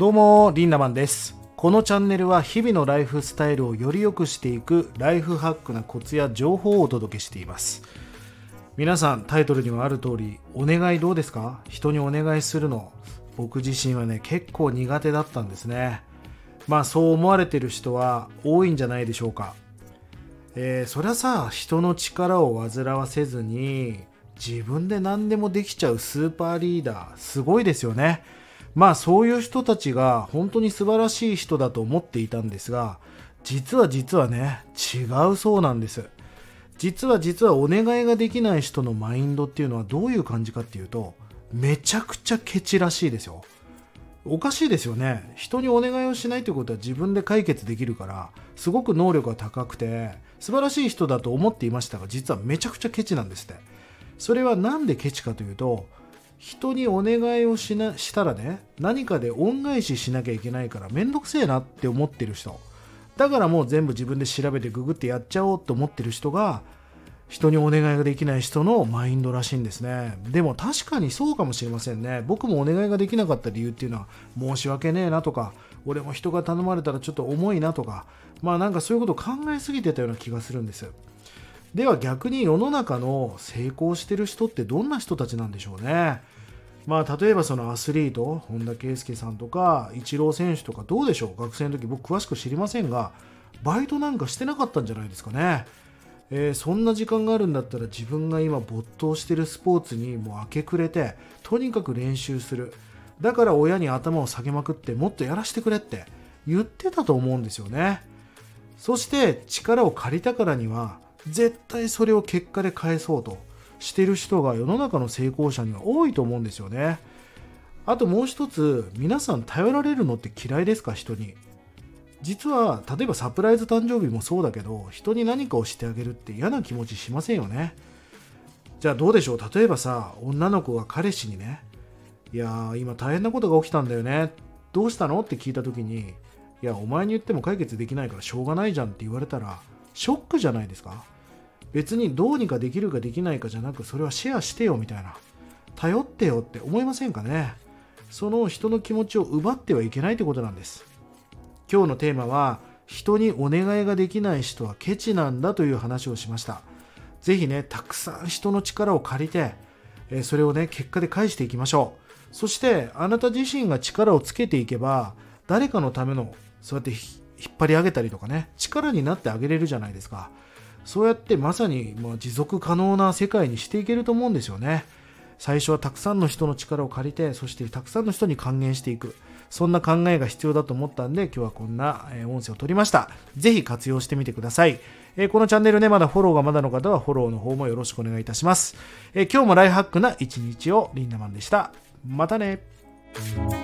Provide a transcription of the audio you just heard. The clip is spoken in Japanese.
どうもリンダマンです。このチャンネルは日々のライフスタイルをより良くしていくライフハックなコツや情報をお届けしています。皆さんタイトルにもある通りお願いどうですか？人にお願いするの。僕自身はね結構苦手だったんですね。まあそう思われてる人は多いんじゃないでしょうか。えー、そりゃさ人の力を煩わせずに自分で何でもできちゃうスーパーリーダーすごいですよね。まあそういう人たちが本当に素晴らしい人だと思っていたんですが実は実はね違うそうなんです。実は実はお願いができない人のマインドっていうのはどういう感じかっていうとめちゃくちゃケチらしいですよ。おかしいですよね。人にお願いをしないということは自分で解決できるからすごく能力が高くて素晴らしい人だと思っていましたが実はめちゃくちゃケチなんですって。それは何でケチかというと人にお願いをしなしたらね何かで恩返ししなきゃいけないからめんどくせえなって思ってる人。だからもう全部自分で調べてググってやっちゃおうと思ってる人が人にお願いができない人のマインドらしいんですね。でも確かにそうかもしれませんね。僕もお願いができなかった理由っていうのは申し訳ねえなとか俺も人が頼まれたらちょっと重いなとかまあなんかそういうことを考えすぎてたような気がするんです。では逆に世の中の成功してる人ってどんな人たちなんでしょうね。まあ例えばそのアスリート本田圭佑さんとかイチロー選手とかどうでしょう？学生の時僕詳しく知りませんがバイトなんかしてなかったんじゃないですかね、えー、そんな時間があるんだったら自分が今没頭してるスポーツにもう明け暮れてとにかく練習する。だから親に頭を下げまくってもっとやらせてくれって言ってたと思うんですよね。そして力を借りたからには絶対それを結果で返そうとしてる人が世の中の成功者には多いと思うんですよね。あともう一つ皆さん頼られるのって嫌いですか？人に。実は例えばサプライズ誕生日もそうだけど人に何かをしてあげるって嫌な気持ちしませんよね。じゃあどうでしょう？例えばさ女の子が彼氏にねいやー今大変なことが起きたんだよね。どうしたの？って聞いた時にいやお前に言っても解決できないからしょうがないじゃんって言われたらショックじゃないですか？別にどうにかできるかできないかじゃなくそれはシェアしてよみたいな。頼ってよって思いませんかね？その人の気持ちを奪ってはいけないってことなんです。今日のテーマは人にお願いができない人はケチなんだという話をしました。ぜひねたくさん人の力を借りてそれをね結果で返していきましょう。そしてあなた自身が力をつけていけば誰かのためのそうやって引っ張り上げたりとかね力になってあげれるじゃないですか。そうやってまさにま持続可能な世界にしていけると思うんですよね。最初はたくさんの人の力を借りてそしてたくさんの人に還元していく。そんな考えが必要だと思ったんで今日はこんな音声を取りました。ぜひ活用してみてください。えこのチャンネルねまだフォローがまだの方はフォローの方もよろしくお願いいたします。え今日もライフハックな一日をリンダマンでした。またね。